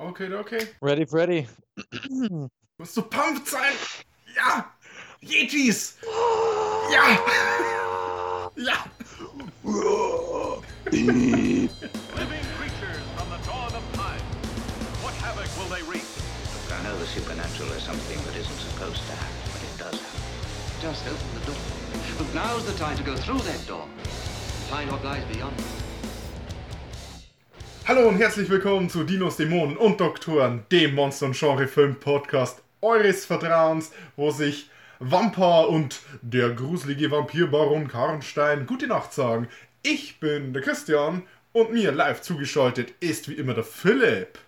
Okay, okay. Ready, Freddy. Musst du pumped sein? Ja! Yetis! Ja! Ja! Living creatures from the dawn of time. What havoc will they wreak? I know the supernatural is something that isn't supposed to happen, but it does happen. Just open the door. But now's the time to go through that door. Find what lies beyond. Hallo und herzlich willkommen zu Dinos, Dämonen und Doktoren, dem Monster- und Genre-Film-Podcast eures Vertrauens, wo sich Vampir und der gruselige Vampirbaron Karnstein gute Nacht sagen. Ich bin der Christian und mir live zugeschaltet ist wie immer der Philipp.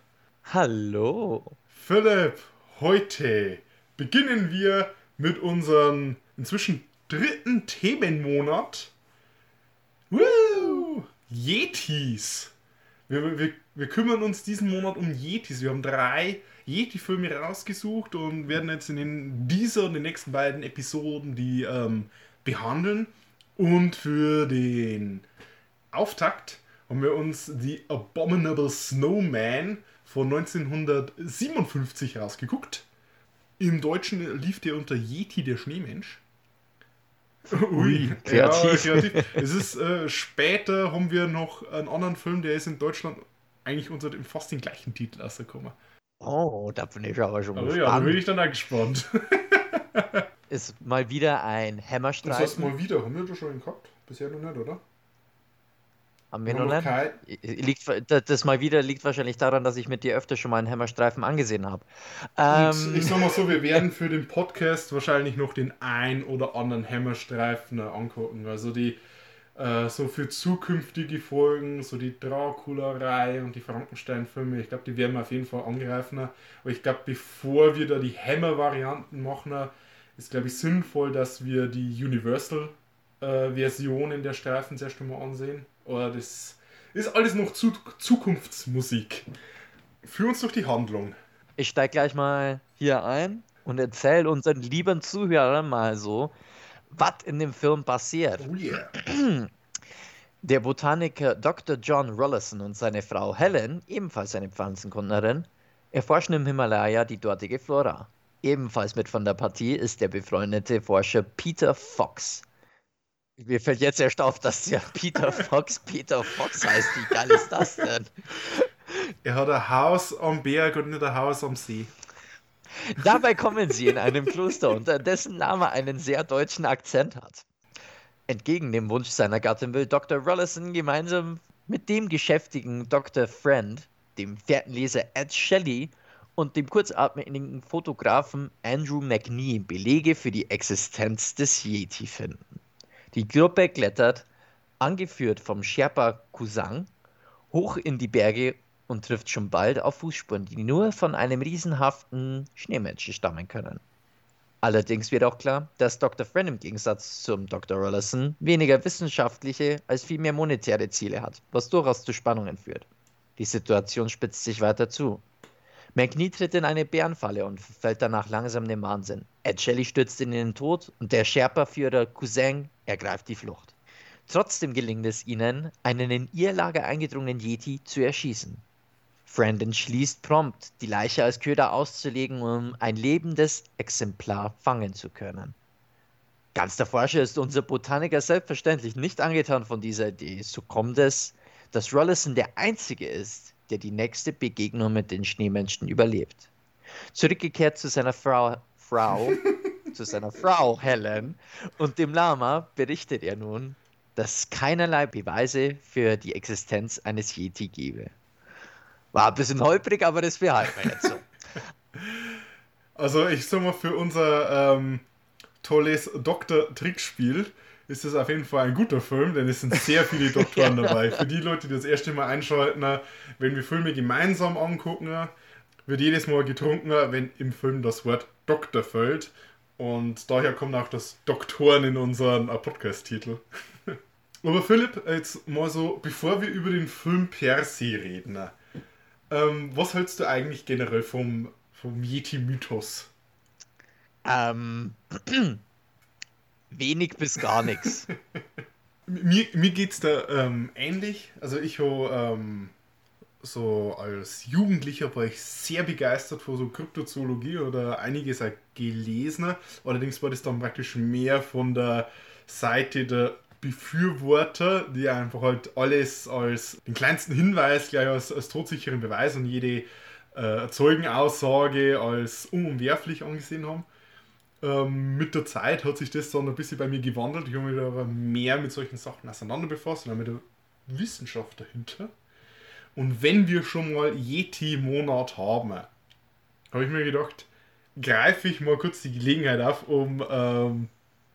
Hallo. Philipp, heute beginnen wir mit unserem inzwischen dritten Themenmonat. Woo! Yetis. Wir, wir, wir kümmern uns diesen Monat um Yetis. Wir haben drei Yeti-Filme rausgesucht und werden jetzt in dieser und den nächsten beiden Episoden die ähm, behandeln. Und für den Auftakt haben wir uns die Abominable Snowman von 1957 rausgeguckt. Im Deutschen lief der unter Yeti der Schneemensch. Ui, kreativ. Ja, kreativ. Es ist äh, später haben wir noch einen anderen Film, der ist in Deutschland eigentlich unter dem fast den gleichen Titel rausgekommen. Oh, da bin ich aber schon Aber ja, da bin gespannt. ich dann auch gespannt. Ist mal wieder ein Das heißt mal wieder. Haben wir das schon gehabt? Bisher noch nicht, oder? Haben wir noch nicht? Liegt, das mal wieder liegt wahrscheinlich daran, dass ich mit dir öfter schon mal einen Hämmerstreifen angesehen habe. Ähm, ich sag mal so, wir werden für den Podcast wahrscheinlich noch den ein oder anderen Hämmerstreifen äh, angucken. Also die äh, so für zukünftige Folgen, so die Dracula-Reihe und die Frankenstein-Filme, ich glaube, die werden wir auf jeden Fall angreifen. Aber ich glaube, bevor wir da die Hämmer-Varianten machen, ist, glaube ich, sinnvoll, dass wir die Universal-Versionen der Streifen zuerst einmal ansehen. Oder das ist alles noch zu Zukunftsmusik. Führ uns durch die Handlung. ich steige gleich mal hier ein und erzähle unseren lieben Zuhörern mal so, was in dem Film passiert. Oh yeah. Der Botaniker Dr. John Rollison und seine Frau Helen, ebenfalls eine Pflanzenkundnerin, erforschen im Himalaya die dortige Flora. Ebenfalls mit von der Partie ist der befreundete Forscher Peter Fox. Mir fällt jetzt erst auf, dass ja Peter Fox Peter Fox heißt. Wie geil ist das denn? Er hat ein Haus am Berg und nicht ein Haus am See. Dabei kommen sie in einem Kloster unter, dessen Name einen sehr deutschen Akzent hat. Entgegen dem Wunsch seiner Gattin will Dr. Rollison gemeinsam mit dem geschäftigen Dr. Friend, dem Fährtenleser Ed Shelley und dem kurzatmigen Fotografen Andrew McNee Belege für die Existenz des Yeti finden. Die Gruppe klettert, angeführt vom Sherpa Kusang, hoch in die Berge und trifft schon bald auf Fußspuren, die nur von einem riesenhaften Schneemenschen stammen können. Allerdings wird auch klar, dass Dr. Friend im Gegensatz zum Dr. Rollison weniger wissenschaftliche als vielmehr monetäre Ziele hat, was durchaus zu Spannungen führt. Die Situation spitzt sich weiter zu. McNee tritt in eine Bärenfalle und fällt danach langsam in den Wahnsinn. Ed Shelley stürzt in den Tod und der Sherpa-Führer Cousin ergreift die Flucht. Trotzdem gelingt es ihnen, einen in ihr Lager eingedrungenen Yeti zu erschießen. Friend entschließt prompt, die Leiche als Köder auszulegen, um ein lebendes Exemplar fangen zu können. Ganz der Forscher ist unser Botaniker selbstverständlich nicht angetan von dieser Idee. So kommt es, dass Rollison der Einzige ist, der die nächste Begegnung mit den Schneemenschen überlebt. Zurückgekehrt zu seiner Frau, Frau, zu seiner Frau Helen und dem Lama berichtet er nun, dass es keinerlei Beweise für die Existenz eines Yeti gebe. War ein bisschen holprig, aber das behalten wir jetzt so. Also ich sag mal, für unser ähm, tolles Doktor-Trickspiel ist es auf jeden Fall ein guter Film, denn es sind sehr viele Doktoren dabei. Für die Leute, die das erste Mal einschalten, wenn wir Filme gemeinsam angucken, wird jedes Mal getrunken, wenn im Film das Wort Doktor fällt. Und daher kommt auch das Doktoren in unseren äh, Podcast-Titel. Aber Philipp, jetzt mal so, bevor wir über den Film per se reden, ähm, was hältst du eigentlich generell vom, vom Yeti-Mythos? Ähm, wenig bis gar nichts. Mir, mir geht es da ähm, ähnlich. Also ich habe ähm, so als Jugendlicher war ich sehr begeistert von so Kryptozoologie oder einiges auch gelesen. Allerdings war das dann praktisch mehr von der Seite der Befürworter, die einfach halt alles als den kleinsten Hinweis gleich als, als todsicheren Beweis und jede äh, Zeugenaussage als unumwerflich angesehen haben. Ähm, mit der Zeit hat sich das dann ein bisschen bei mir gewandelt. Ich habe mich aber mehr mit solchen Sachen auseinander befasst und auch mit der Wissenschaft dahinter. Und wenn wir schon mal Yeti-Monat haben, habe ich mir gedacht, greife ich mal kurz die Gelegenheit auf, um ähm,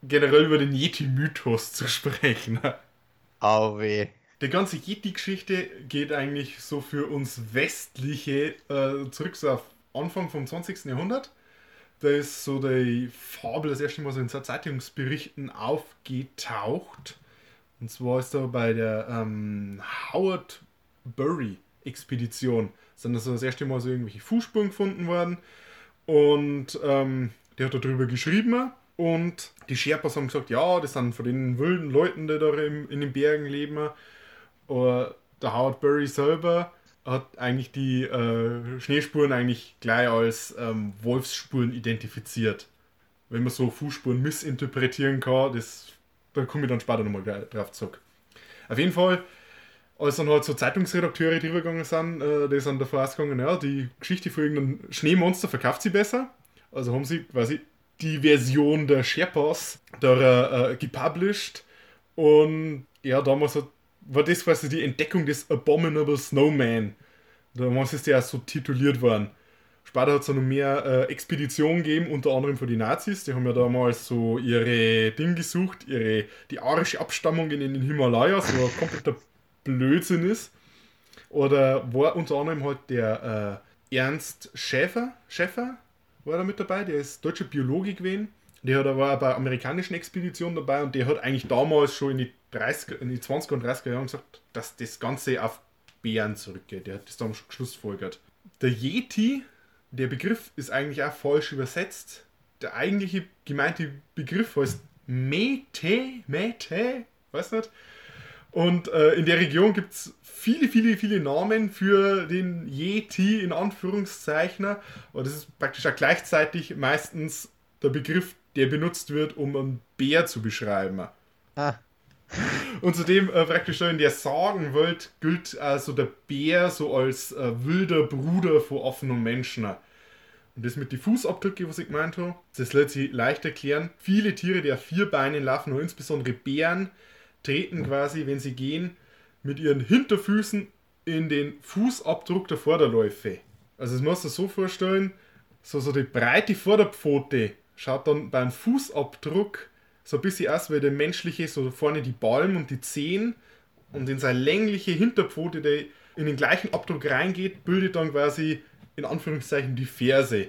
generell über den Yeti-Mythos zu sprechen. Au weh. Die ganze Yeti-Geschichte geht eigentlich so für uns Westliche äh, zurück so auf Anfang vom 20. Jahrhundert. Da ist so die Fabel das erste Mal so in Zeitungsberichten aufgetaucht. Und zwar ist da bei der ähm, Howard Bury Expedition sind das das erste Mal so irgendwelche Fußspuren gefunden worden. Und ähm, der hat darüber geschrieben. Und die Sherpas haben gesagt, ja, das sind von den wilden Leuten, die da im, in den Bergen leben. Aber der Howard Bury selber hat eigentlich die äh, Schneespuren eigentlich gleich als ähm, Wolfsspuren identifiziert. Wenn man so Fußspuren missinterpretieren kann, das, da komme ich dann später nochmal drauf zurück. Auf jeden Fall, als dann halt so Zeitungsredakteure drüber gegangen sind, äh, die sind davor ausgegangen, ja, die Geschichte von irgendeinem Schneemonster verkauft sie besser. Also haben sie quasi die Version der Sherpas da äh, gepublished. Und ja, damals hat war das quasi die Entdeckung des Abominable Snowman. Damals ist der auch so tituliert worden. Später hat es noch mehr äh, Expeditionen gegeben, unter anderem von den Nazis. Die haben ja damals so ihre Dinge gesucht, ihre, die arische Abstammung in den Himalayas, wo kompletter Blödsinn ist. Oder war unter anderem halt der äh, Ernst Schäfer, Schäfer war da mit dabei, der ist deutscher Biologe gewesen. Der hat, war bei amerikanischen Expeditionen dabei und der hat eigentlich damals schon in die, 30, in die 20er und 30er Jahre gesagt, dass das Ganze auf Bären zurückgeht. Der hat das damals geschlussfolgert. Der Yeti, der Begriff ist eigentlich auch falsch übersetzt. Der eigentliche gemeinte Begriff heißt Mete, Mete, weiß nicht. Und äh, in der Region gibt es viele, viele, viele Namen für den Yeti in Anführungszeichen. Aber das ist praktisch auch gleichzeitig meistens der Begriff, der benutzt wird, um einen Bär zu beschreiben. Ah. Und zudem äh, praktisch in der Sagenwelt gilt also der Bär so als äh, wilder Bruder von offenen Menschen. Und das mit den Fußabdrücken, was ich gemeint habe, das lässt sich leicht erklären. Viele Tiere, die auf vier Beinen laufen, nur insbesondere Bären, treten quasi, wenn sie gehen, mit ihren Hinterfüßen in den Fußabdruck der Vorderläufe. Also das musst du so vorstellen, so, so die breite Vorderpfote schaut dann beim Fußabdruck so ein bisschen aus wie der menschliche, so vorne die Ballen und die Zehen und in seine längliche Hinterpfote, der in den gleichen Abdruck reingeht, bildet dann quasi in Anführungszeichen die Ferse.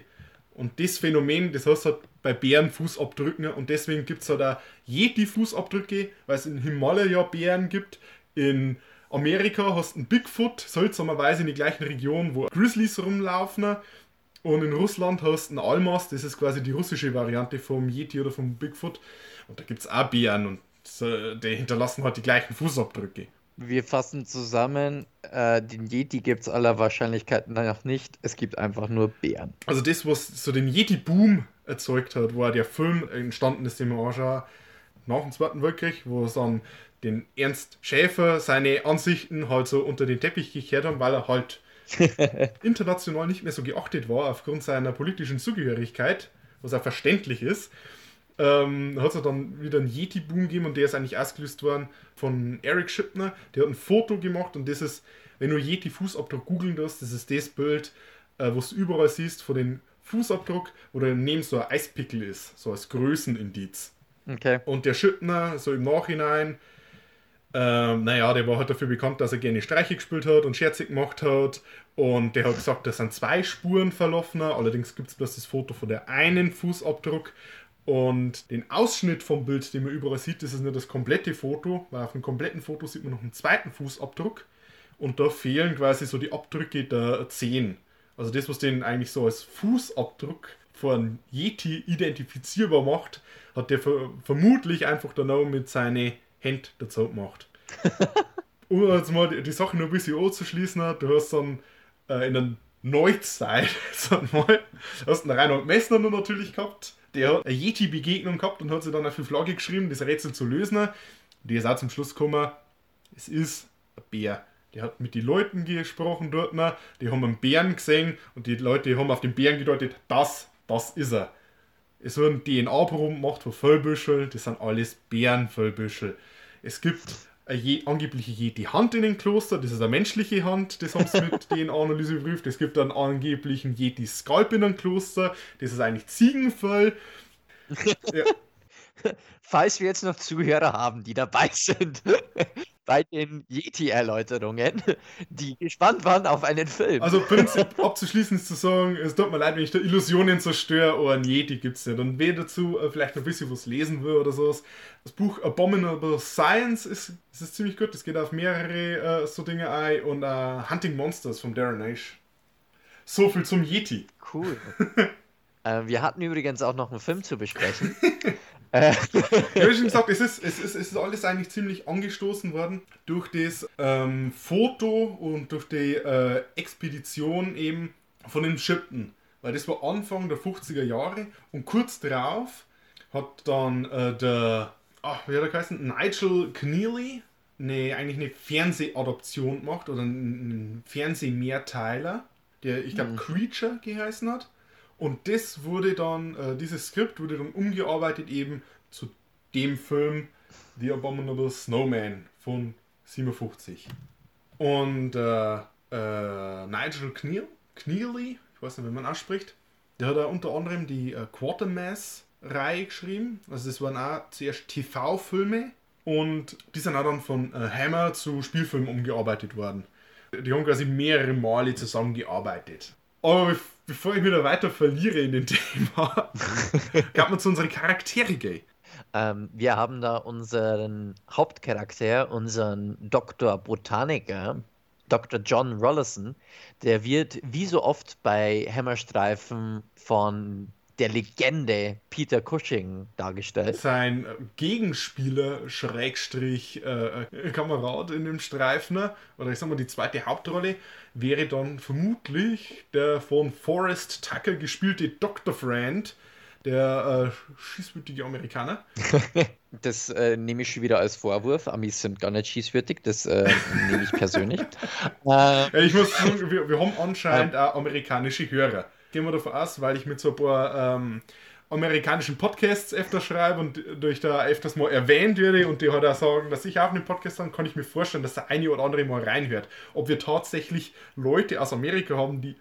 Und das Phänomen, das heißt halt bei Bären Fußabdrücken und deswegen gibt es halt auch Yeti-Fußabdrücke, weil es in Himalaya Bären gibt. In Amerika hast du einen Bigfoot, seltsamerweise in die gleichen Region, wo Grizzlies rumlaufen. Und in Russland hast du einen Almas, das ist quasi die russische Variante vom Yeti oder vom Bigfoot. Und da gibt es auch Bären und die hinterlassen halt die gleichen Fußabdrücke. Wir fassen zusammen, äh, den Yeti gibt es aller Wahrscheinlichkeit nach nicht. Es gibt einfach nur Bären. Also das, was so den Yeti-Boom erzeugt hat, war der Film entstanden ist, den wir anschauen, nach dem Zweiten Weltkrieg, wo es dann den Ernst Schäfer seine Ansichten halt so unter den Teppich gekehrt haben, weil er halt international nicht mehr so geachtet war aufgrund seiner politischen Zugehörigkeit, was auch verständlich ist. Ähm, hat es dann wieder einen Yeti-Boom gegeben und der ist eigentlich ausgelöst worden von Eric Schippner. Der hat ein Foto gemacht und das ist, wenn du Yeti-Fußabdruck googeln darfst, das ist das Bild, äh, was du überall siehst von dem Fußabdruck, wo daneben so ein Eispickel ist, so als Größenindiz. Okay. Und der Schüttner, so im Nachhinein, ähm, naja, der war halt dafür bekannt, dass er gerne Streiche gespielt hat und Scherze gemacht hat. Und der hat gesagt, das sind zwei Spuren verlaufener. Allerdings gibt es bloß das Foto von der einen Fußabdruck. Und den Ausschnitt vom Bild, den man überall sieht, das ist nicht das komplette Foto, weil auf dem kompletten Foto sieht man noch einen zweiten Fußabdruck. Und da fehlen quasi so die Abdrücke der Zehen. Also das, was den eigentlich so als Fußabdruck von Yeti identifizierbar macht, hat der ver vermutlich einfach dann auch mit seinen Händen dazu gemacht. um jetzt mal die, die Sache noch ein bisschen anzuschließen, du hast dann äh, in der Neuzeit, sag mal, hast einen Reinhold Messner noch natürlich gehabt, der hat eine Yeti-Begegnung gehabt und hat sich dann auf die Flagge geschrieben, das Rätsel zu lösen. Die ist auch zum Schluss gekommen, es ist ein Bär. Der hat mit den Leuten gesprochen dort, die haben einen Bären gesehen und die Leute haben auf den Bären gedeutet, das, das ist er. Es wurden DNA-Proben gemacht von Vollbüschel, das sind alles Bärenvollbüschel. Es gibt eine je, angebliche Yeti-Hand in dem Kloster, das ist eine menschliche Hand, das haben sie mit DNA-Analyse geprüft. Es gibt einen angeblichen Yeti-Skalp in einem Kloster, das ist eigentlich Ziegenfell. Ja, Falls wir jetzt noch Zuhörer haben, die dabei sind bei den Yeti-Erläuterungen, die gespannt waren auf einen Film. Also Prinzip abzuschließen ist zu sagen, es tut mir leid, wenn ich da Illusionen zerstöre, aber ein Yeti gibt es nicht. Und wer dazu äh, vielleicht noch ein bisschen was lesen will oder sowas, das Buch Abominable Science ist, ist, ist ziemlich gut. Es geht auf mehrere äh, so Dinge ein und äh, Hunting Monsters von Darren Ash. So viel zum Yeti. Cool. äh, wir hatten übrigens auch noch einen Film zu besprechen. Äh, Ich habe schon gesagt, es ist, es, ist, es ist alles eigentlich ziemlich angestoßen worden durch das ähm, Foto und durch die äh, Expedition eben von den Shipton. Weil das war Anfang der 50er Jahre und kurz darauf hat dann äh, der, ach, wie hat er geheißen? Nigel Keneally, ne, eigentlich eine Fernsehadaption gemacht oder einen Fernsehmehrteiler, der, ich glaube, Creature geheißen hat. Und das wurde dann, äh, dieses Skript wurde dann umgearbeitet eben zu dem Film The Abominable Snowman von 57. Und äh, äh, Nigel Kneal, Kneally, ich weiß nicht, wie man ausspricht, der hat da unter anderem die äh, Quatermass-Reihe geschrieben. Also das waren auch zuerst TV-Filme und die sind auch dann von äh, Hammer zu Spielfilmen umgearbeitet worden. Die haben quasi mehrere Male zusammengearbeitet. Aber bef- bevor ich mich da weiter verliere in dem Thema, gab man zu unseren Charaktere gehen. ähm, wir haben da unseren Hauptcharakter, unseren Dr. Botaniker, Dr. John Rollison. Der wird wie so oft bei Hammerstreifen von der Legende Peter Cushing dargestellt. Sein Gegenspieler, Schrägstrich, äh, Kamerad in dem Streifner, oder ich sag mal die zweite Hauptrolle, wäre dann vermutlich der von Forrest Tucker gespielte Dr. Friend, der äh, schießwütige Amerikaner. Das äh, nehme ich schon wieder als Vorwurf. Amis sind gar nicht schießwürdig, das äh, nehme ich persönlich. Äh, ich muss sagen, wir, wir haben anscheinend auch amerikanische Hörer. Gehen wir davon aus, weil ich mit so ein paar ähm, amerikanischen Podcasts öfter schreibe und durch da öfters mal erwähnt werde und die halt auch sagen, dass ich auch einen Podcast habe, kann ich mir vorstellen, dass der eine oder andere mal reinhört. Ob wir tatsächlich Leute aus Amerika haben, die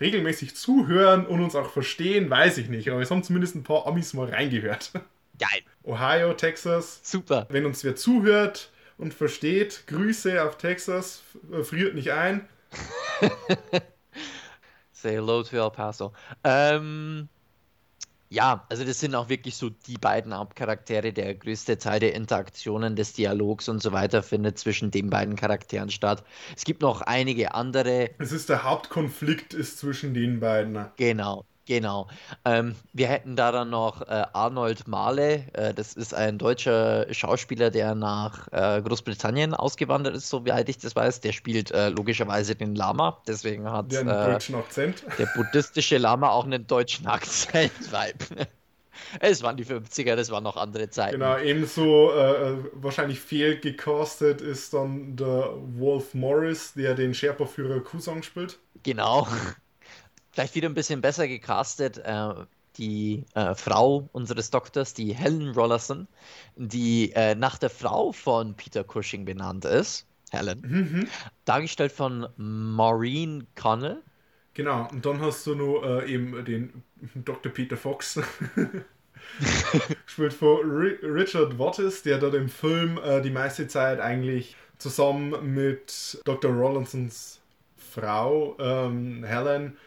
regelmäßig zuhören und uns auch verstehen, weiß ich nicht. Aber es haben zumindest ein paar Amis mal reingehört. geil, Ohio, Texas, super. wenn uns wer zuhört und versteht, Grüße auf Texas, friert nicht ein. Say hello to El Paso. Ähm, ja, also das sind auch wirklich so die beiden Hauptcharaktere. Der größte Teil der Interaktionen, des Dialogs und so weiter findet zwischen den beiden Charakteren statt. Es gibt noch einige andere. Es ist der Hauptkonflikt ist zwischen den beiden. Genau, genau. Ähm, wir hätten da dann noch äh, Arnold Mahle. Äh, das ist ein deutscher Schauspieler, der nach äh, Großbritannien ausgewandert ist, soweit ich das weiß. Der spielt äh, logischerweise den Lama. Deswegen hat Der einen äh, deutschen Akzent. der buddhistische Lama auch einen deutschen Akzent. Es waren die 50er, das waren noch andere Zeiten. Genau, ebenso äh, wahrscheinlich fehlgecastet ist dann der Wolf Morris, der den Sherpa-Führer Kusang spielt. Genau. Vielleicht wieder ein bisschen besser gecastet. Äh, die äh, Frau unseres Doktors, die Helen Rollerson, die äh, nach der Frau von Peter Cushing benannt ist. Helen. Mhm. Dargestellt von Maureen Connell. Genau, und dann hast du noch äh, eben den Dr. Peter Fox. Spielt von Ri Richard Wattis, der dort im Film äh, die meiste Zeit eigentlich zusammen mit Dr. Rollinsons Frau ähm, Helen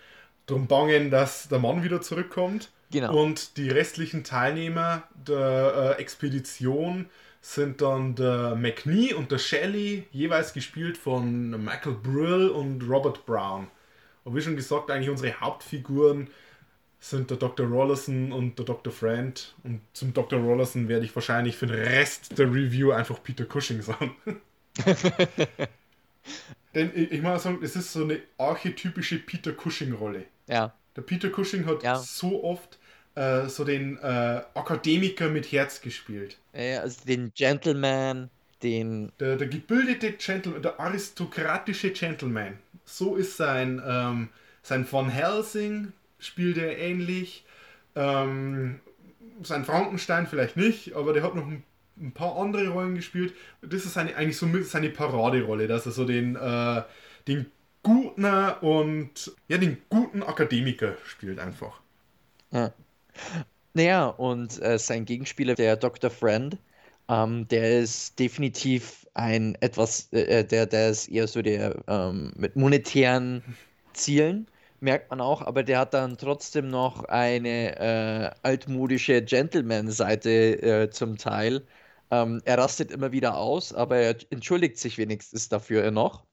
drum bangen, dass der Mann wieder zurückkommt. Genau. Und die restlichen Teilnehmer der äh, Expedition sind dann der McNee und der Shelley, jeweils gespielt von Michael Brill und Robert Brown. Und wie schon gesagt, eigentlich unsere Hauptfiguren sind der Dr. Rollison und der Dr. Friend. Und zum Dr. Rollison werde ich wahrscheinlich für den Rest der Review einfach Peter Cushing sagen. Denn ich, ich muss sagen, es ist so eine archetypische Peter Cushing-Rolle. Ja, Der Peter Cushing hat Ja. so oft äh, so den äh, Akademiker mit Herz gespielt. äh, also den Gentleman, den, Der, der gebildete Gentleman, der aristokratische Gentleman. So ist sein, ähm, sein Van Helsing, spielt er ähnlich. Ähm, sein Frankenstein vielleicht nicht, aber der hat noch ein, ein paar andere Rollen gespielt. Das ist seine, eigentlich so mit seine Paraderolle, dass er so den, äh, den guten und ja, den guten Akademiker spielt einfach. naja, und äh, sein Gegenspieler, der Dr. Friend, ähm, der ist definitiv ein etwas, äh, der, der ist eher so der ähm, mit monetären Zielen, merkt man auch, aber der hat dann trotzdem noch eine äh, altmodische Gentleman-Seite äh, zum Teil. Ähm, er rastet immer wieder aus, aber er entschuldigt sich wenigstens dafür noch.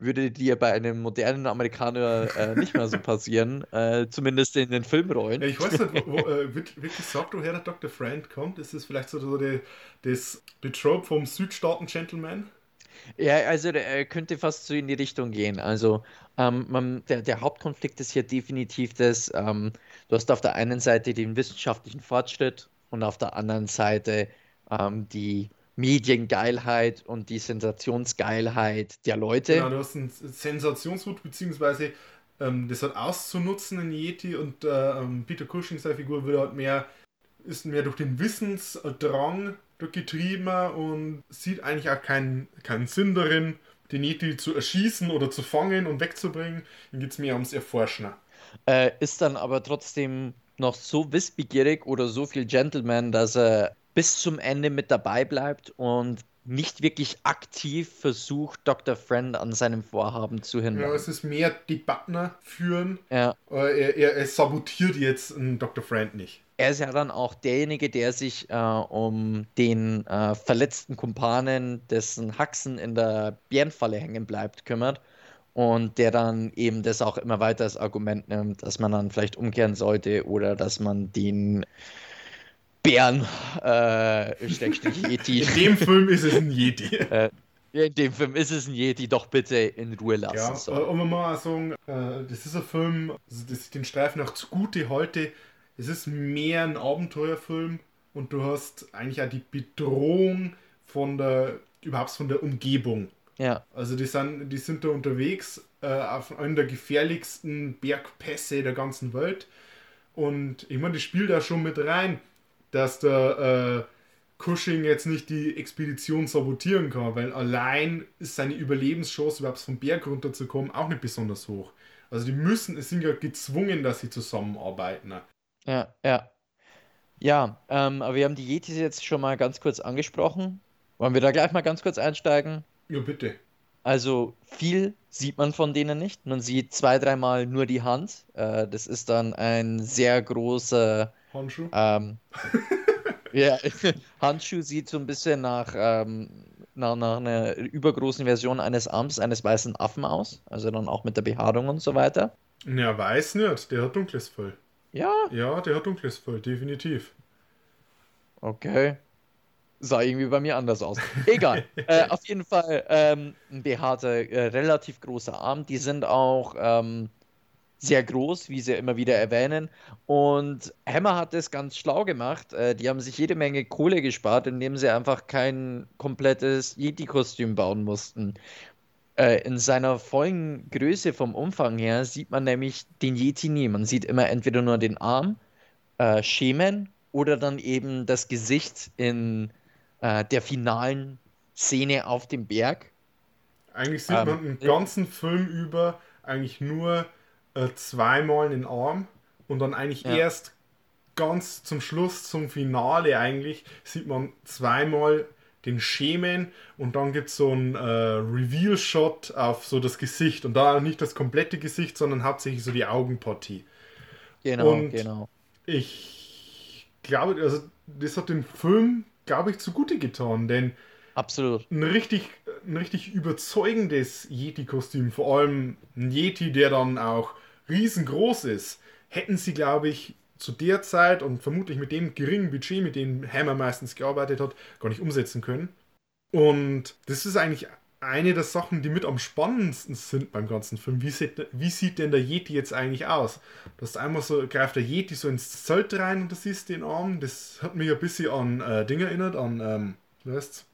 Würde dir bei einem modernen Amerikaner äh, nicht mehr so passieren, äh, zumindest in den Filmrollen. Ja, ich weiß nicht, wo, wo, äh, wirklich gesagt, woher der Dr. Friend kommt. Ist das vielleicht so, so die, das die Trope vom Südstaaten-Gentleman? Ja, also der äh, könnte fast so in die Richtung gehen. Also ähm, man, der, der Hauptkonflikt ist hier definitiv das, ähm, du hast auf der einen Seite den wissenschaftlichen Fortschritt und auf der anderen Seite ähm, die Mediengeilheit und die Sensationsgeilheit der Leute. Genau, du hast einen Sensationswut, beziehungsweise ähm, das hat auszunutzen in Yeti und äh, ähm, Peter Cushing, seine Figur, wird halt mehr, ist mehr durch den Wissensdrang getrieben und sieht eigentlich auch keinen, keinen Sinn darin, den Yeti zu erschießen oder zu fangen und wegzubringen. Ihm geht es mehr ums Erforschen. Äh, ist dann aber trotzdem noch so wissbegierig oder so viel Gentleman, dass er bis zum Ende mit dabei bleibt und nicht wirklich aktiv versucht, Dr. Friend an seinem Vorhaben zu Ja, hindern. es ist mehr Debatten führen. Ja. Äh, Er, er, er sabotiert jetzt Dr. Friend nicht. Er ist ja dann auch derjenige, der sich äh, um den äh, verletzten Kumpanen, dessen Haxen in der Bärenfalle hängen bleibt, kümmert. Und der dann eben das auch immer weiter als Argument nimmt, dass man dann vielleicht umkehren sollte oder dass man den Bären, äh, Schrägstrich Yeti, In dem Film ist es ein Yeti. Ja, in dem Film ist es ein Yeti, doch bitte in Ruhe lassen Ja, soll. äh, man muss auch sagen, äh, das ist ein Film, also dass ich den Streifen auch zugute halte. Es ist mehr ein Abenteuerfilm und du hast eigentlich auch die Bedrohung von der, überhaupt von der Umgebung. Ja, Also die sind, die sind da unterwegs äh, auf einem der gefährlichsten Bergpässe der ganzen Welt. Und ich meine, das spielt da schon mit rein, dass der äh, Cushing jetzt nicht die Expedition sabotieren kann, weil allein ist seine Überlebenschance, überhaupt vom Berg runterzukommen, auch nicht besonders hoch. Also die müssen, es sind ja gezwungen, dass sie zusammenarbeiten. ja, ja. Ja, ähm, aber wir haben die Yetis jetzt schon mal ganz kurz angesprochen. Wollen wir da gleich mal ganz kurz einsteigen? Ja, bitte. Also viel sieht man von denen nicht. Man sieht zwei, dreimal nur die Hand. Äh, das ist dann ein sehr großer Handschuh. ähm, ja, Handschuh sieht so ein bisschen nach, ähm, nach, nach einer übergroßen Version eines Arms eines weißen Affen aus. Also dann auch mit der Behaarung und so weiter. Ja, weiß nicht, der hat dunkles Fell. Ja, Ja, der hat dunkles Fell, definitiv. okay. Sah irgendwie bei mir anders aus. Egal. äh, auf jeden Fall ähm, ein behaarter, äh, relativ großer Arm. Die sind auch ähm, sehr groß, wie sie immer wieder erwähnen. Und Hammer hat es ganz schlau gemacht. Äh, die haben sich jede Menge Kohle gespart, indem sie einfach kein komplettes Yeti-Kostüm bauen mussten. Äh, in seiner vollen Größe vom Umfang her sieht man nämlich den Yeti nie. Man sieht immer entweder nur den Arm, äh, Schemen oder dann eben das Gesicht in äh, der finalen Szene auf dem Berg. Eigentlich sieht Ähm, man den ganzen Film über eigentlich nur äh, zweimal den Arm und dann eigentlich Ja. erst ganz zum Schluss, zum Finale eigentlich, sieht man zweimal den Schemen und dann gibt es so einen äh, Reveal-Shot auf so das Gesicht und da nicht das komplette Gesicht, sondern hauptsächlich so die Augenpartie. Genau, Und- genau. Ich glaube, also das hat den Film, glaube ich, zugute getan, denn Absolut. ein richtig, ein richtig überzeugendes Yeti-Kostüm, vor allem ein Yeti, der dann auch riesengroß ist, hätten sie, glaube ich, zu der Zeit und vermutlich mit dem geringen Budget, mit dem Hammer meistens gearbeitet hat, gar nicht umsetzen können. Und das ist eigentlich eine der Sachen, die mit am spannendsten sind beim ganzen Film. Wie sieht, wie sieht denn der Yeti jetzt eigentlich aus? Du hast einmal so, greift der Yeti so ins Zelt rein und du siehst den Arm. Das hat mich ein bisschen an äh, Dinge erinnert, an, ähm, wie heißt's?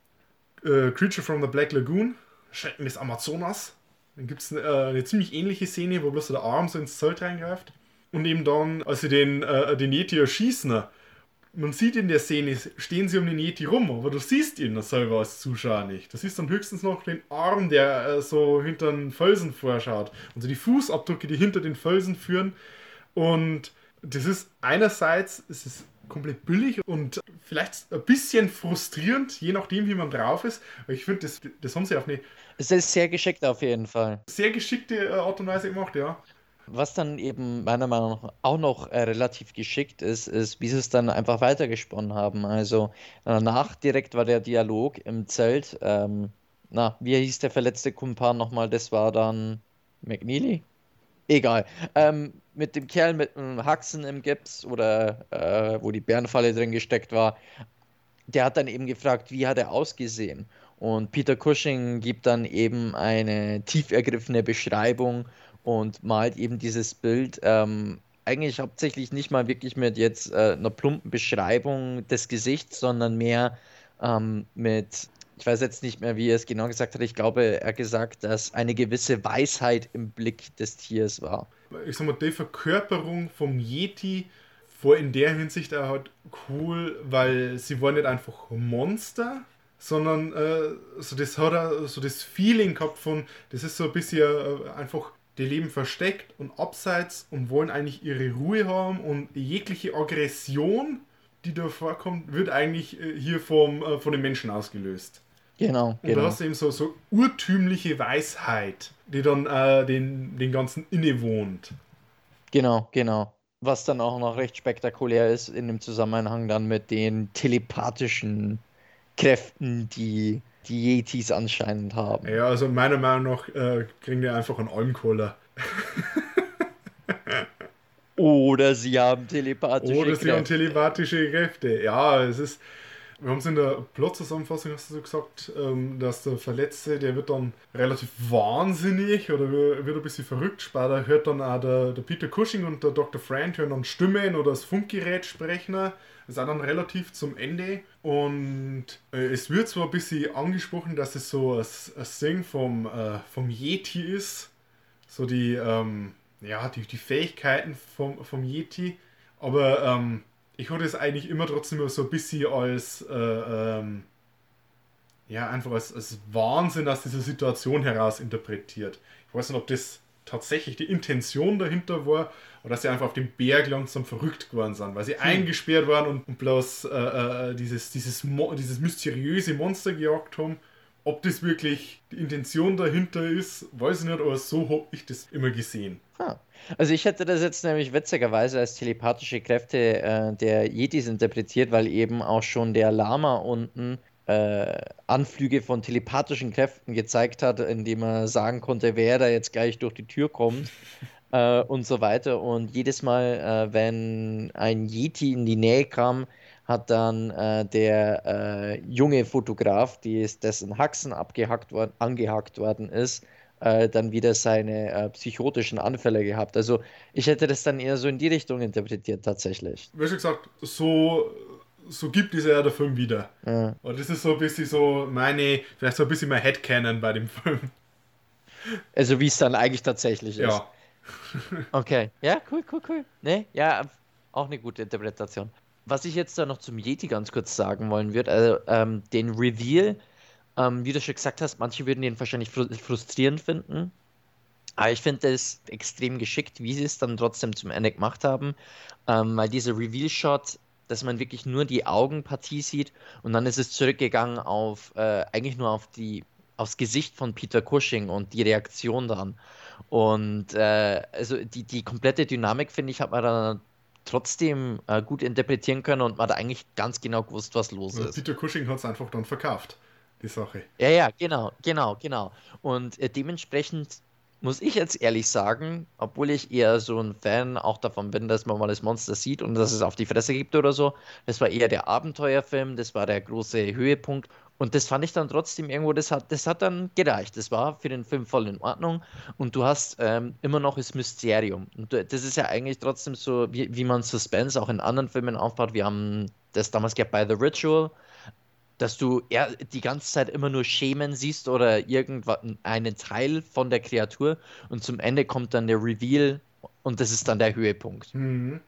Äh, Creature from the Black Lagoon, Schrecken des Amazonas. Dann gibt es eine, äh, eine ziemlich ähnliche Szene, wo bloß der Arm so ins Zelt reingreift. Und eben dann, als sie den, äh, den Yeti erschießen, man sieht in der Szene, stehen sie um den Yeti rum, aber du siehst ihn selber als Zuschauer nicht. Du siehst dann höchstens noch den Arm, der äh, so hinter den Felsen vorschaut. Also die Fußabdrücke, die hinter den Felsen führen. Und das ist einerseits, es ist komplett billig und vielleicht ein bisschen frustrierend, je nachdem, wie man drauf ist. Aber ich finde, das, das haben sie auf eine Es ist sehr geschickt auf jeden Fall. sehr geschickte äh, Art und Weise gemacht, ja. Was dann eben meiner Meinung nach auch noch äh, relativ geschickt ist, ist, wie sie es dann einfach weitergesponnen haben. Also danach direkt war der Dialog im Zelt. Ähm, na, wie hieß der verletzte Kumpan nochmal? Das war dann McNeely? Egal. Ähm, mit dem Kerl mit dem Haxen im Gips oder äh, wo die Bärenfalle drin gesteckt war, der hat dann eben gefragt, wie hat er ausgesehen? Und Peter Cushing gibt dann eben eine tief ergriffene Beschreibung und malt eben dieses Bild ähm, eigentlich hauptsächlich nicht mal wirklich mit jetzt äh, einer plumpen Beschreibung des Gesichts, sondern mehr ähm, mit, ich weiß jetzt nicht mehr, wie er es genau gesagt hat, ich glaube, er hat gesagt, dass eine gewisse Weisheit im Blick des Tiers war. ich sag mal, die Verkörperung vom Yeti war in der Hinsicht auch halt cool, weil sie waren nicht einfach Monster, sondern äh, so das hat er, so das Feeling gehabt von, das ist so ein bisschen äh, einfach, die leben versteckt und abseits und wollen eigentlich ihre Ruhe haben und jegliche Aggression, die da vorkommt, wird eigentlich äh, hier vom, äh, von den Menschen ausgelöst. Genau, Und da genau. hast du eben so, so urtümliche Weisheit, die dann äh, den, den Ganzen innewohnt. Genau, genau. Was dann auch noch recht spektakulär ist in dem Zusammenhang dann mit den telepathischen Kräften, die die Yetis anscheinend haben. Ja, also meiner Meinung nach äh, kriegen die einfach einen Almkoller. Oder sie haben telepathische Oder sie haben Kräfte. telepathische Kräfte. Ja, es ist. Wir haben es in der Plotzusammenfassung, hast du so gesagt, ähm, dass der Verletzte, der wird dann relativ wahnsinnig oder wird ein bisschen verrückt. Später hört dann auch der, der Peter Cushing und der Dr. Friend hören dann Stimmen oder das Funkgerät sprechen. Das ist auch dann relativ zum Ende. Und äh, es wird zwar ein bisschen angesprochen, dass es so ein, ein Sing vom, äh, vom Yeti ist. So die, ähm, ja, die, die Fähigkeiten vom, vom Yeti. Aber ähm, ich hatte es eigentlich immer trotzdem so ein bisschen als, äh, ähm, ja, einfach als, als Wahnsinn aus dieser Situation heraus interpretiert. Ich weiß nicht, ob das tatsächlich die Intention dahinter war oder dass sie einfach auf dem Berg langsam verrückt geworden sind, weil sie eingesperrt waren und, bloß äh, äh, dieses, dieses, Mo dieses mysteriöse Monster gejagt haben. Ob das wirklich die Intention dahinter ist, weiß ich nicht, aber so habe ich das immer gesehen. Ah. Also ich hätte das jetzt nämlich witzigerweise als telepathische Kräfte äh, der Yetis interpretiert, weil eben auch schon der Lama unten äh, Anflüge von telepathischen Kräften gezeigt hat, indem er sagen konnte, wer da jetzt gleich durch die Tür kommt äh, und so weiter. Und jedes Mal, äh, wenn ein Yeti in die Nähe kam, hat dann äh, der äh, junge Fotograf, die ist, dessen Haxen abgehackt worden, angehackt worden ist, äh, dann wieder seine äh, psychotischen Anfälle gehabt. Also ich hätte das dann eher so in die Richtung interpretiert tatsächlich. Wie schon gesagt, so, so gibt es ja der Film wieder. Ja. Und das ist so ein bisschen so meine, vielleicht so ein bisschen mein Headcanon bei dem Film. Also wie es dann eigentlich tatsächlich ist. Ja. Okay, ja, cool, cool, cool. Ne, ja, auch eine gute Interpretation. Was ich jetzt da noch zum Yeti ganz kurz sagen wollen würde, also ähm, den Reveal, ähm, wie du schon gesagt hast, manche würden den wahrscheinlich fru frustrierend finden. Aber ich finde es extrem geschickt, wie sie es dann trotzdem zum Ende gemacht haben. Ähm, weil dieser Reveal-Shot, dass man wirklich nur die Augenpartie sieht und dann ist es zurückgegangen auf äh, eigentlich nur auf die aufs Gesicht von Peter Cushing und die Reaktion dann. Und äh, also die, die komplette Dynamik, finde ich, hat man dann trotzdem äh, gut interpretieren können und man hat eigentlich ganz genau gewusst, was los ist. Peter Cushing hat es einfach dann verkauft, die Sache. Ja, ja, genau, genau, genau. Und äh, dementsprechend muss ich jetzt ehrlich sagen, obwohl ich eher so ein Fan auch davon bin, dass man mal das Monster sieht und dass es auf die Fresse gibt oder so, das war eher der Abenteuerfilm, das war der große Höhepunkt Und das fand ich dann trotzdem irgendwo, das hat, das hat dann gereicht. Das war für den Film voll in Ordnung. Und du hast ähm, immer noch das Mysterium. Und das ist ja eigentlich trotzdem so, wie, wie man Suspense auch in anderen Filmen aufbaut. Wir haben das damals gehabt bei The Ritual, dass du eher die ganze Zeit immer nur Schemen siehst oder irgendwann einen Teil von der Kreatur und zum Ende kommt dann der Reveal und das ist dann der Höhepunkt. Mhm.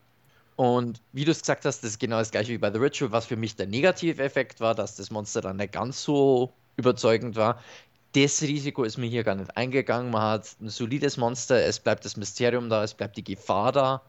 Und wie du es gesagt hast, das ist genau das gleiche wie bei The Ritual, was für mich der Negativeffekt war, dass das Monster dann nicht ganz so überzeugend war. Das Risiko ist mir hier gar nicht eingegangen. Man hat ein solides Monster, es bleibt das Mysterium da, es bleibt die Gefahr da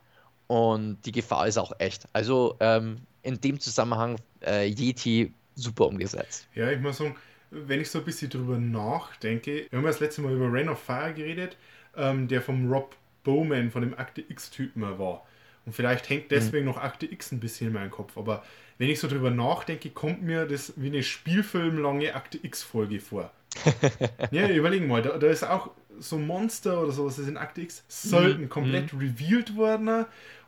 und die Gefahr ist auch echt. Also ähm, in dem Zusammenhang äh, Yeti super umgesetzt. Ja, ich muss sagen, wenn ich so ein bisschen drüber nachdenke, wir haben das letzte Mal über Rain of Fire geredet, ähm, der vom Rob Bowman, von dem Akte X-Typen war. Und vielleicht hängt deswegen noch Akte X ein bisschen in meinem Kopf. Aber wenn ich so drüber nachdenke, kommt mir das wie eine spielfilmlange Akte X-Folge vor. ja, überlegen mal, da, da ist auch so ein Monster oder sowas, ist in Akte X selten komplett revealed worden.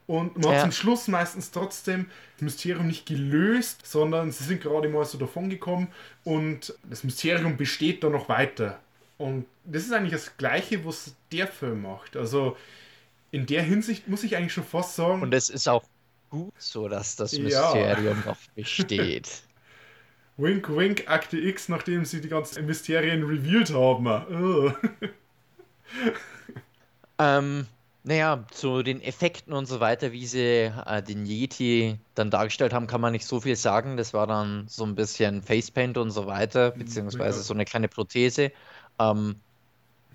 Und man hat Ja. zum Schluss meistens trotzdem das Mysterium nicht gelöst, sondern sie sind gerade mal so davon gekommen und das Mysterium besteht da noch weiter. Und das ist eigentlich das Gleiche, was der Film macht. Also in der Hinsicht muss ich eigentlich schon fast sagen, Und es ist auch gut so, dass das Ja. Mysterium noch besteht. Wink Wink Akte X, nachdem sie die ganzen Mysterien revealed haben. Ähm, naja, zu den Effekten und so weiter, wie sie äh, den Yeti dann dargestellt haben, kann man nicht so viel sagen. Das war dann so ein bisschen Facepaint und so weiter, beziehungsweise ja. so eine kleine Prothese. Ähm,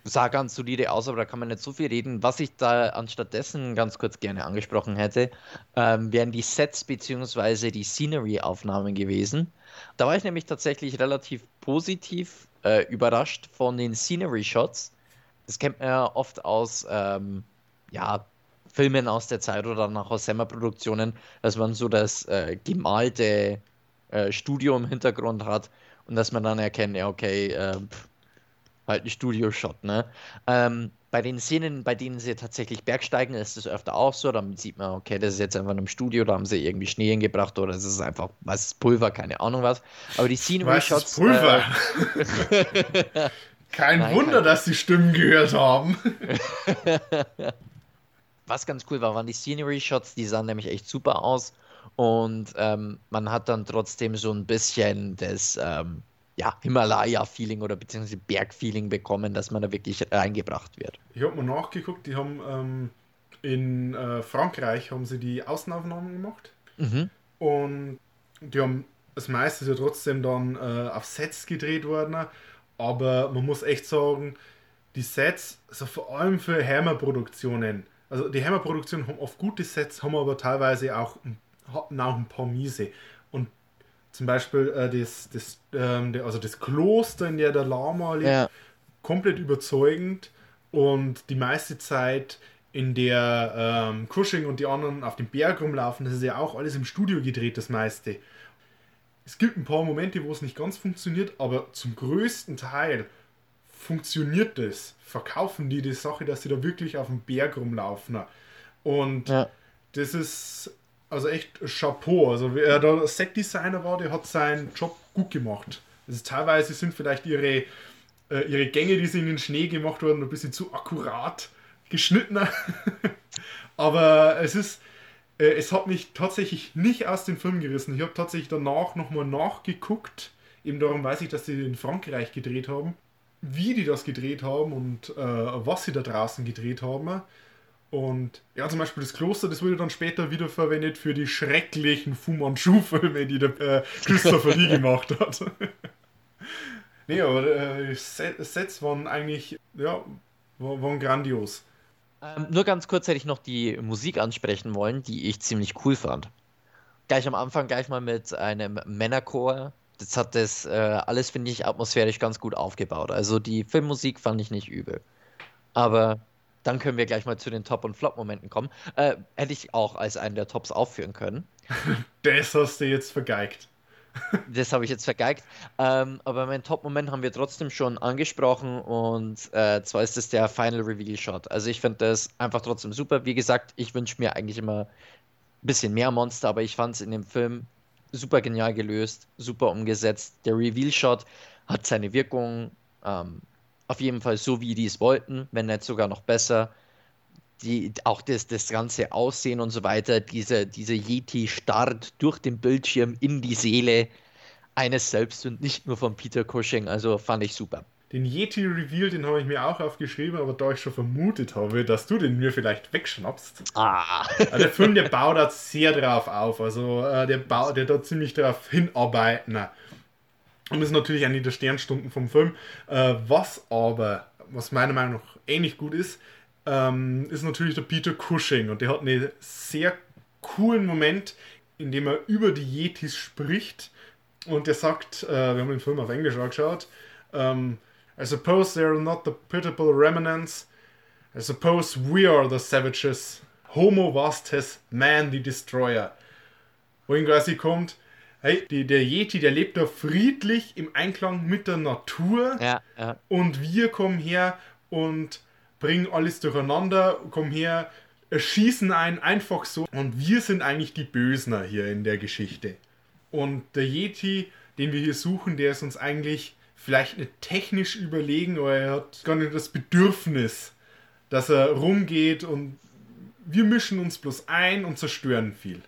sah ganz solide aus, aber da kann man nicht so viel reden. Was ich da anstattdessen ganz kurz gerne angesprochen hätte, ähm, wären die Sets beziehungsweise die Scenery-Aufnahmen gewesen. Da war ich nämlich tatsächlich relativ positiv äh, überrascht von den Scenery-Shots. Das kennt man ja oft aus ähm, ja, Filmen aus der Zeit oder dann auch aus Hammer-Produktionen, dass man so das äh, gemalte äh, Studio im Hintergrund hat und dass man dann erkennt, ja, okay, äh, pff, halt ein Studio-Shot, ne? Ähm, bei den Szenen, bei denen sie tatsächlich bergsteigen, ist es öfter auch so. Dann sieht man, okay, das ist jetzt einfach in einem Studio, da haben sie irgendwie Schnee hingebracht oder es ist einfach weißes Pulver, keine Ahnung was. Aber die Scenery-Shots. Pulver. Äh, Kein Nein, Wunder, kein- dass die Stimmen gehört haben. Was ganz cool war, waren die Scenery-Shots, die sahen nämlich echt super aus. Und ähm, man hat dann trotzdem so ein bisschen das ähm, ja, Himalaya-Feeling oder beziehungsweise Berg-Feeling bekommen, dass man da wirklich reingebracht wird. Ich habe mal nachgeguckt, die haben ähm, in äh, Frankreich haben sie die Außenaufnahmen gemacht. Mhm. Und die haben das meiste ist ja trotzdem dann äh, auf Sets gedreht worden. Aber man muss echt sagen, die Sets, also vor allem für Hammer-Produktionen, also die Hammer-Produktionen haben oft gute Sets, haben aber teilweise auch, hatten auch ein paar miese. Zum Beispiel äh, das, das, ähm, also das Kloster, in der der Lama lebt, Ja. komplett überzeugend und die meiste Zeit in der ähm, Cushing und die anderen auf dem Berg rumlaufen, das ist ja auch alles im Studio gedreht, das meiste. Es gibt ein paar Momente, wo es nicht ganz funktioniert, aber zum größten Teil funktioniert das. Verkaufen die die Sache, dass sie da wirklich auf dem Berg rumlaufen. Und Ja. das ist also echt Chapeau. Also wer da Setdesigner war, der hat seinen Job gut gemacht. Also teilweise sind vielleicht ihre, äh, ihre Gänge, die sie in den Schnee gemacht wurden, ein bisschen zu akkurat geschnitten. Aber es ist, äh, es hat mich tatsächlich nicht aus dem Film gerissen. Ich habe tatsächlich danach nochmal nachgeguckt. Eben darum weiß ich, dass sie in Frankreich gedreht haben. Wie die das gedreht haben und äh, was sie da draußen gedreht haben. Und ja, zum Beispiel das Kloster, das wurde dann später wiederverwendet für die schrecklichen Fu Manchu-Filme, die der äh, Christopher Lee gemacht hat. nee, aber äh, Sets waren eigentlich, ja, war- waren grandios. Ähm, nur ganz kurz hätte ich noch die Musik ansprechen wollen, die ich ziemlich cool fand. Gleich am Anfang gleich mal mit einem Männerchor. Das hat das äh, alles, finde ich, atmosphärisch ganz gut aufgebaut. Also die Filmmusik fand ich nicht übel. Aber dann können wir gleich mal zu den Top- und Flop-Momenten kommen. Äh, hätte ich auch als einen der Tops aufführen können. Das hast du jetzt vergeigt. Das habe ich jetzt vergeigt. Ähm, aber meinen Top-Moment haben wir trotzdem schon angesprochen und äh, zwar ist es der Final Reveal Shot. Also ich finde das einfach trotzdem super. Wie gesagt, ich wünsche mir eigentlich immer ein bisschen mehr Monster, aber ich fand es in dem Film super genial gelöst, super umgesetzt. Der Reveal-Shot hat seine Wirkung. Ähm, auf jeden Fall so, wie die es wollten, wenn nicht sogar noch besser. Die, auch das, das ganze Aussehen und so weiter, diese, diese Yeti starrt durch den Bildschirm in die Seele eines selbst und nicht nur von Peter Cushing. Also fand ich super. Den Yeti Reveal, den habe ich mir auch aufgeschrieben, aber da ich schon vermutet habe, dass du den mir vielleicht wegschnappst. Ah. Also der Film, der baut da sehr drauf auf. Also äh, der baut, der da ziemlich drauf hinarbeiten. Und ist natürlich eine der Sternstunden vom Film. Äh, was aber, was meiner Meinung nach ähnlich gut ist, ähm, ist natürlich der Peter Cushing. Und der hat einen sehr coolen Moment, in dem er über die Yetis spricht. Und der sagt, äh, wir haben den Film auf Englisch angeschaut, ähm, I suppose they are not the pitiable remnants. I suppose we are the savages. Homo vastes, man the destroyer. Wohin quasi kommt, hey, die, der Yeti, der lebt da friedlich im Einklang mit der Natur. Ja, ja. Und wir kommen her und bringen alles durcheinander, kommen her, erschießen einen einfach so. Und wir sind eigentlich die Bösner hier in der Geschichte. Und der Yeti, den wir hier suchen, der ist uns eigentlich vielleicht nicht technisch überlegen, aber er hat gar nicht das Bedürfnis, dass er rumgeht und wir mischen uns bloß ein und zerstören viel.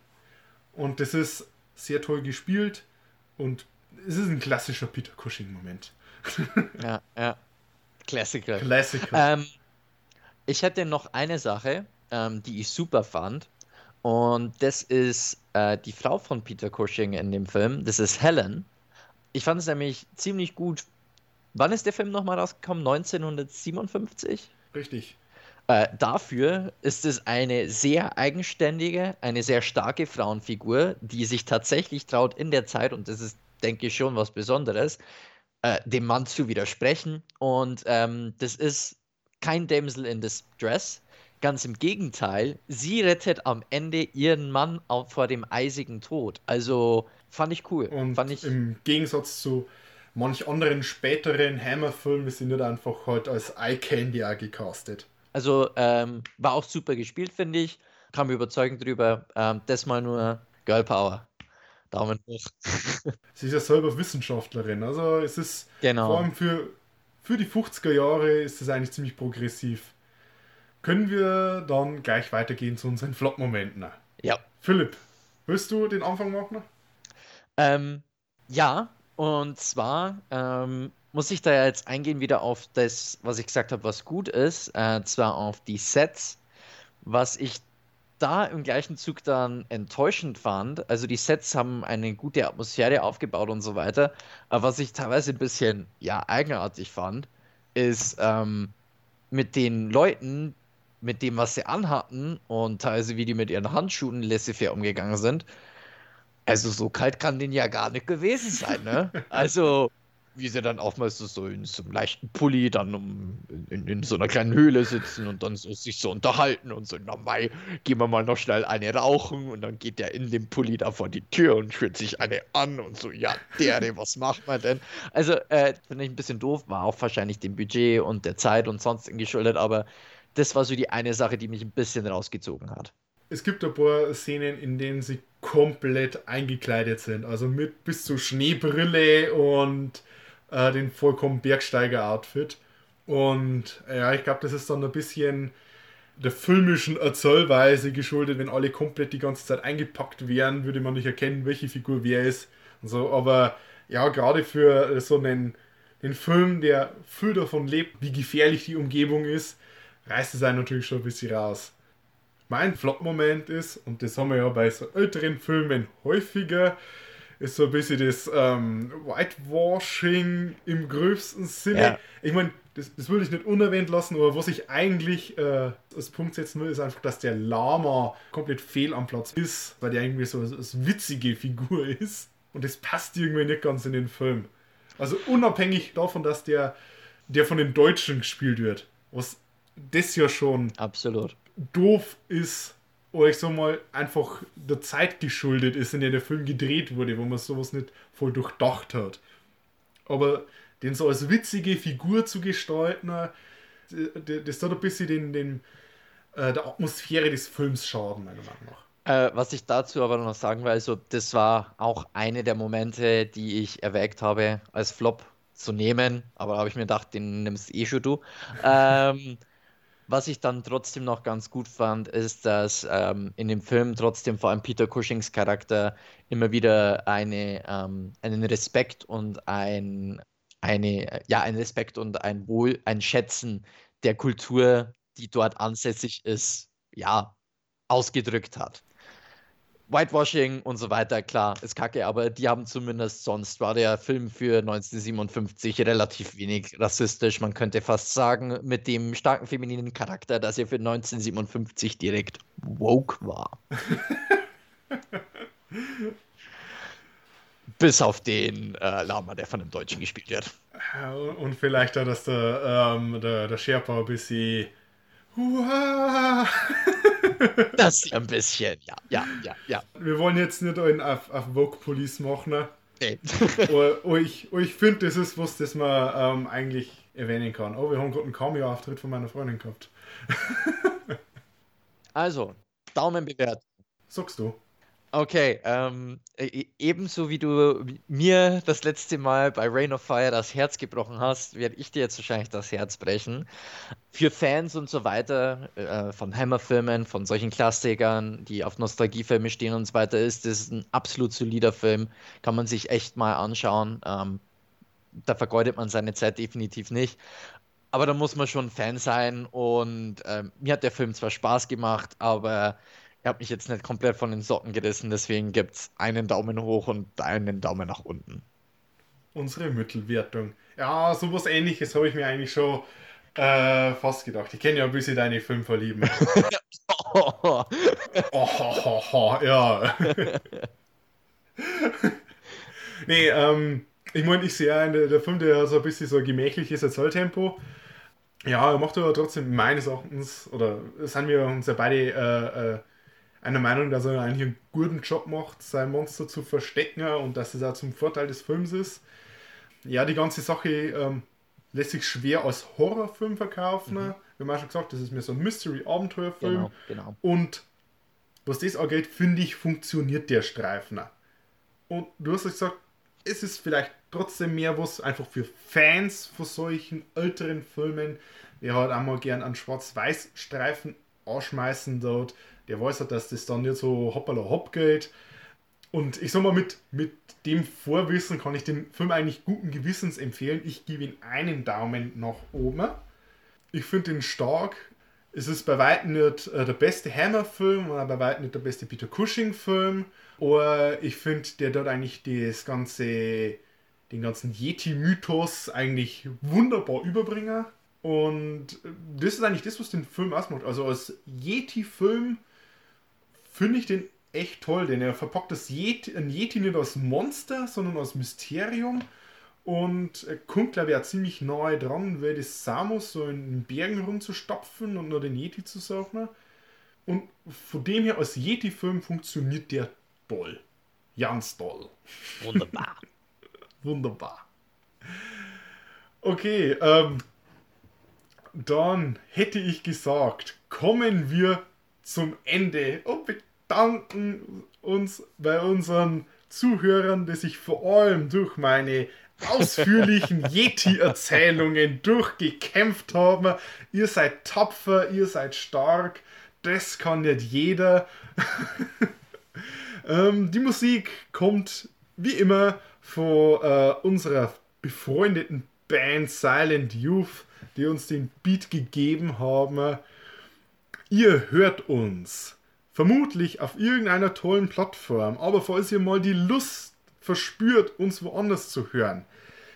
Und das ist sehr toll gespielt und es ist ein klassischer Peter Cushing-Moment. Ja, ja. Klassiker. Klassiker. Ähm, ich hätte noch eine Sache, ähm, die ich super fand. Und das ist äh, die Frau von Peter Cushing in dem Film. Das ist Helen. Ich fand es nämlich ziemlich gut. Wann ist der Film nochmal rausgekommen? 1957? Richtig. Äh, dafür ist es eine sehr eigenständige, eine sehr starke Frauenfigur, die sich tatsächlich traut in der Zeit, und das ist, denke ich, schon was Besonderes, äh, dem Mann zu widersprechen. Und ähm, das ist kein Damsel in Distress. Ganz im Gegenteil, sie rettet am Ende ihren Mann vor dem eisigen Tod. Also fand ich cool. Und fand ich, im Gegensatz zu manch anderen späteren Hammer-Filmen sie nicht einfach halt als Eye Candy auch gecastet. Also ähm, war auch super gespielt, finde ich. Kam überzeugend drüber. Ähm, das mal nur Girl Power. Daumen hoch. Sie ist ja selber Wissenschaftlerin, also es ist Genau. vor allem für, für die 50er Jahre ist es eigentlich ziemlich progressiv. Können wir dann gleich weitergehen zu unseren Flop-Momenten? Ja. Philipp, willst du den Anfang machen? Ähm, ja, und zwar ähm, muss ich da ja jetzt eingehen wieder auf das, was ich gesagt habe, was gut ist, äh, zwar auf die Sets, was ich da im gleichen Zug dann enttäuschend fand. Also die Sets haben eine gute Atmosphäre aufgebaut und so weiter, aber was ich teilweise ein bisschen, ja, eigenartig fand, ist ähm, mit den Leuten, mit dem, was sie anhatten und teilweise wie die mit ihren Handschuhen laissez-faire umgegangen sind, also so kalt kann den ja gar nicht gewesen sein, ne? Also, wie sie dann auch mal so, so in so einem leichten Pulli dann um, in, in so einer kleinen Höhle sitzen und dann so sich so unterhalten und so, na Mai, gehen wir mal noch schnell eine rauchen und dann geht der in dem Pulli da vor die Tür und schwört sich eine an und so, ja, der, was macht man denn? Also, äh, finde ich ein bisschen doof, war auch wahrscheinlich dem Budget und der Zeit und sonst geschuldet, aber das war so die eine Sache, die mich ein bisschen rausgezogen hat. Es gibt ein paar Szenen, in denen sie komplett eingekleidet sind. Also mit bis zu Schneebrille und äh, den vollkommen Bergsteiger-Outfit. Und ja, ich glaube, das ist dann ein bisschen der filmischen Erzählweise geschuldet. Wenn alle komplett die ganze Zeit eingepackt wären, würde man nicht erkennen, welche Figur wer ist. Und so. Aber ja, gerade für so einen, einen Film, der viel davon lebt, wie gefährlich die Umgebung ist, reißt es einen natürlich schon ein bisschen raus. Mein Flop-Moment ist, und das haben wir ja bei so älteren Filmen häufiger, ist so ein bisschen das ähm, Whitewashing im gröbsten Sinne. Ja. Ich meine, das, das würde ich nicht unerwähnt lassen, aber was ich eigentlich äh, als Punkt setzen will, ist einfach, dass der Lama komplett fehl am Platz ist, weil der irgendwie so eine witzige Figur ist. Und das passt irgendwie nicht ganz in den Film. Also unabhängig davon, dass der, der von den Deutschen gespielt wird. Was das ja schon Absolut. doof ist, oder ich sag mal, einfach der Zeit geschuldet ist, in der der Film gedreht wurde, wo man sowas nicht voll durchdacht hat. Aber den so als witzige Figur zu gestalten, äh, das tut ein bisschen den, den, äh, der Atmosphäre des Films schaden, meiner Meinung nach. Äh, was ich dazu aber noch sagen will, also das war auch eine der Momente, die ich erwägt habe, als Flop zu nehmen, aber da habe ich mir gedacht, den nimmst eh schon du. Ähm, was ich dann trotzdem noch ganz gut fand, ist, dass ähm, in dem Film trotzdem vor allem Peter Cushings Charakter immer wieder eine, ähm, einen Respekt und ein, eine, ja, ein Respekt und ein Wohl, ein Schätzen der Kultur, die dort ansässig ist, ja, ausgedrückt hat. Whitewashing und so weiter, klar, ist kacke, aber die haben zumindest sonst, war der Film für 1957 relativ wenig rassistisch. Man könnte fast sagen, mit dem starken femininen Charakter, dass er für 1957 direkt woke war. Bis auf den äh, Lama, der von einem Deutschen gespielt wird. Und vielleicht auch, dass der, ähm, der, der Sherpa ein bisschen. Das ist ein bisschen, ja, ja, ja, ja. Wir wollen jetzt nicht einen auf, auf Vogue Police machen. Ne? Nee. aber, aber ich, aber ich finde, das ist was, das man ähm, eigentlich erwähnen kann. Oh, wir haben gerade einen Cameo-Auftritt von meiner Freundin gehabt. Also, Daumen bewerten. Sagst du? Okay, ähm, e- ebenso wie du mir das letzte Mal bei Rain of Fire das Herz gebrochen hast, werde ich dir jetzt wahrscheinlich das Herz brechen. Für Fans und so weiter äh, von Hammerfilmen, von solchen Klassikern, die auf Nostalgiefilme stehen und so weiter, ist das ein absolut solider Film. Kann man sich echt mal anschauen. Ähm, da vergeudet man seine Zeit definitiv nicht. Aber da muss man schon Fan sein und ähm, mir hat der Film zwar Spaß gemacht, aber er hat mich jetzt nicht komplett von den Socken gerissen, deswegen gibt es einen Daumen hoch und einen Daumen nach unten. Unsere Mittelwertung. Ja, sowas ähnliches habe ich mir eigentlich schon äh, fast gedacht. Ich kenne ja ein bisschen deine Filmverlieben. Oh, oh, ho, ho, ho, ja. nee, ähm, ich meine, ich sehe ja, der, der Film, der so ein bisschen so ein gemächliches Erzähltempo. Ja, er macht aber trotzdem meines Erachtens, oder sind wir uns ja beide äh, äh, einer Meinung, dass er eigentlich einen guten Job macht, sein Monster zu verstecken und dass es auch zum Vorteil des Films ist. Ja, die ganze Sache ähm, lässt sich schwer als Horrorfilm verkaufen. Mhm. Wir haben auch schon gesagt, das ist mehr so ein Mystery-Abenteuerfilm. Genau, genau. Und was das angeht, finde ich, funktioniert der Streifen. Und du hast ja gesagt, es ist vielleicht trotzdem mehr was einfach für Fans von solchen älteren Filmen, der halt einmal gern einen Schwarz-Weiß-Streifen anschmeißen dort. Der weiß halt, dass das dann nicht so hoppala hopp geht. Und ich sag mal, mit, mit dem Vorwissen kann ich den Film eigentlich guten Gewissens empfehlen. Ich gebe ihm einen Daumen nach oben. Ich finde ihn stark. Es ist bei weitem nicht äh, der beste Hammer-Film oder bei weitem nicht der beste Peter Cushing-Film. Aber ich finde, der dort eigentlich das ganze, den ganzen Yeti-Mythos eigentlich wunderbar überbringen. Und das ist eigentlich das, was den Film ausmacht. Also als Yeti-Film finde ich den echt toll, denn er verpackt das Yeti, ein Yeti nicht als Monster, sondern als Mysterium. Und kommt, glaube ich, auch ziemlich nahe dran, weil das Samus so in den Bergen rumzustapfen und nur den Yeti zu suchen. Und von dem her, als Yeti-Film funktioniert der toll. Ganz toll. Wunderbar. Wunderbar. Okay, ähm, dann hätte ich gesagt, kommen wir zum Ende und bedanken uns bei unseren Zuhörern, die sich vor allem durch meine ausführlichen Yeti-Erzählungen durchgekämpft haben. Ihr seid tapfer, ihr seid stark. Das kann nicht jeder. ähm, die Musik kommt wie immer von äh, unserer befreundeten Band Silent Youth, die uns den Beat gegeben haben. Ihr hört uns vermutlich auf irgendeiner tollen Plattform, aber falls ihr mal die Lust verspürt, uns woanders zu hören,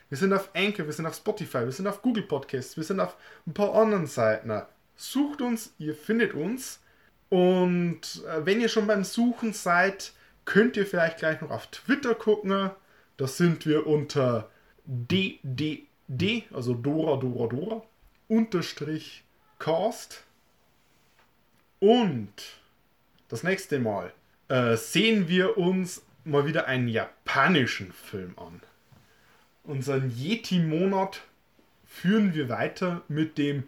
wir sind auf Anchor, wir sind auf Spotify, wir sind auf Google Podcasts, wir sind auf ein paar anderen Seiten. Sucht uns, ihr findet uns. Und äh, wenn ihr schon beim Suchen seid, könnt ihr vielleicht gleich noch auf Twitter gucken. Da sind wir unter DDD, also Dora Dora Dora, unterstrich Cast. Und das nächste Mal äh, sehen wir uns mal wieder einen japanischen Film an. Unseren Yeti-Monat führen wir weiter mit dem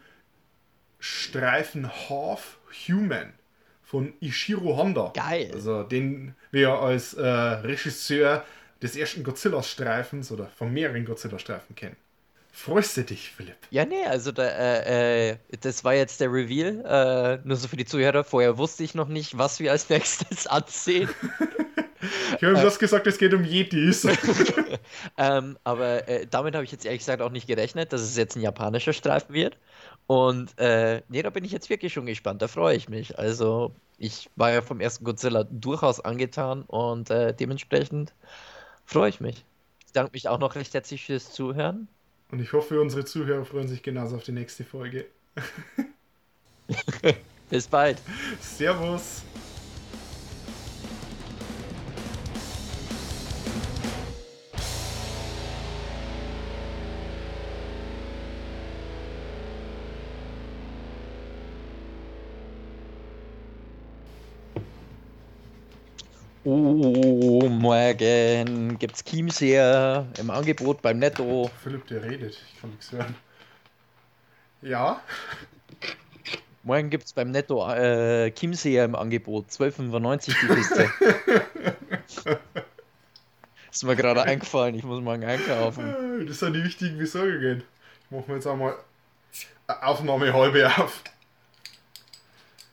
Streifen Half Human von Ishiro Honda. Geil. Also den wir als äh, Regisseur des ersten Godzilla-Streifens oder von mehreren Godzilla-Streifen kennen. Freust du dich, Philipp? Ja, nee, also da, äh, äh, das war jetzt der Reveal. Äh, nur so für die Zuhörer. Vorher wusste ich noch nicht, was wir als nächstes ansehen. Ich habe ihm das gesagt, es geht um Yetis. ähm, aber äh, damit habe ich jetzt ehrlich gesagt auch nicht gerechnet, dass es jetzt ein japanischer Streifen wird. Und äh, nee, da bin ich jetzt wirklich schon gespannt. Da freue ich mich. Also, ich war ja vom ersten Godzilla durchaus angetan und äh, dementsprechend freue ich mich. Ich danke mich auch noch recht herzlich fürs Zuhören. Und ich hoffe, unsere Zuhörer freuen sich genauso auf die nächste Folge. Bis bald. Servus. Oh, morgen gibt's Chiemseer im Angebot beim Netto. Philipp, der redet. Ich kann nichts hören. Ja, Morgen gibt's beim Netto äh, Chiemseer im Angebot. 12,95 die Kiste. Ist mir gerade eingefallen, ich muss morgen einkaufen. das sind die wichtigen Besorgungen. Ich mache mir jetzt einmal Aufnahme halbe auf.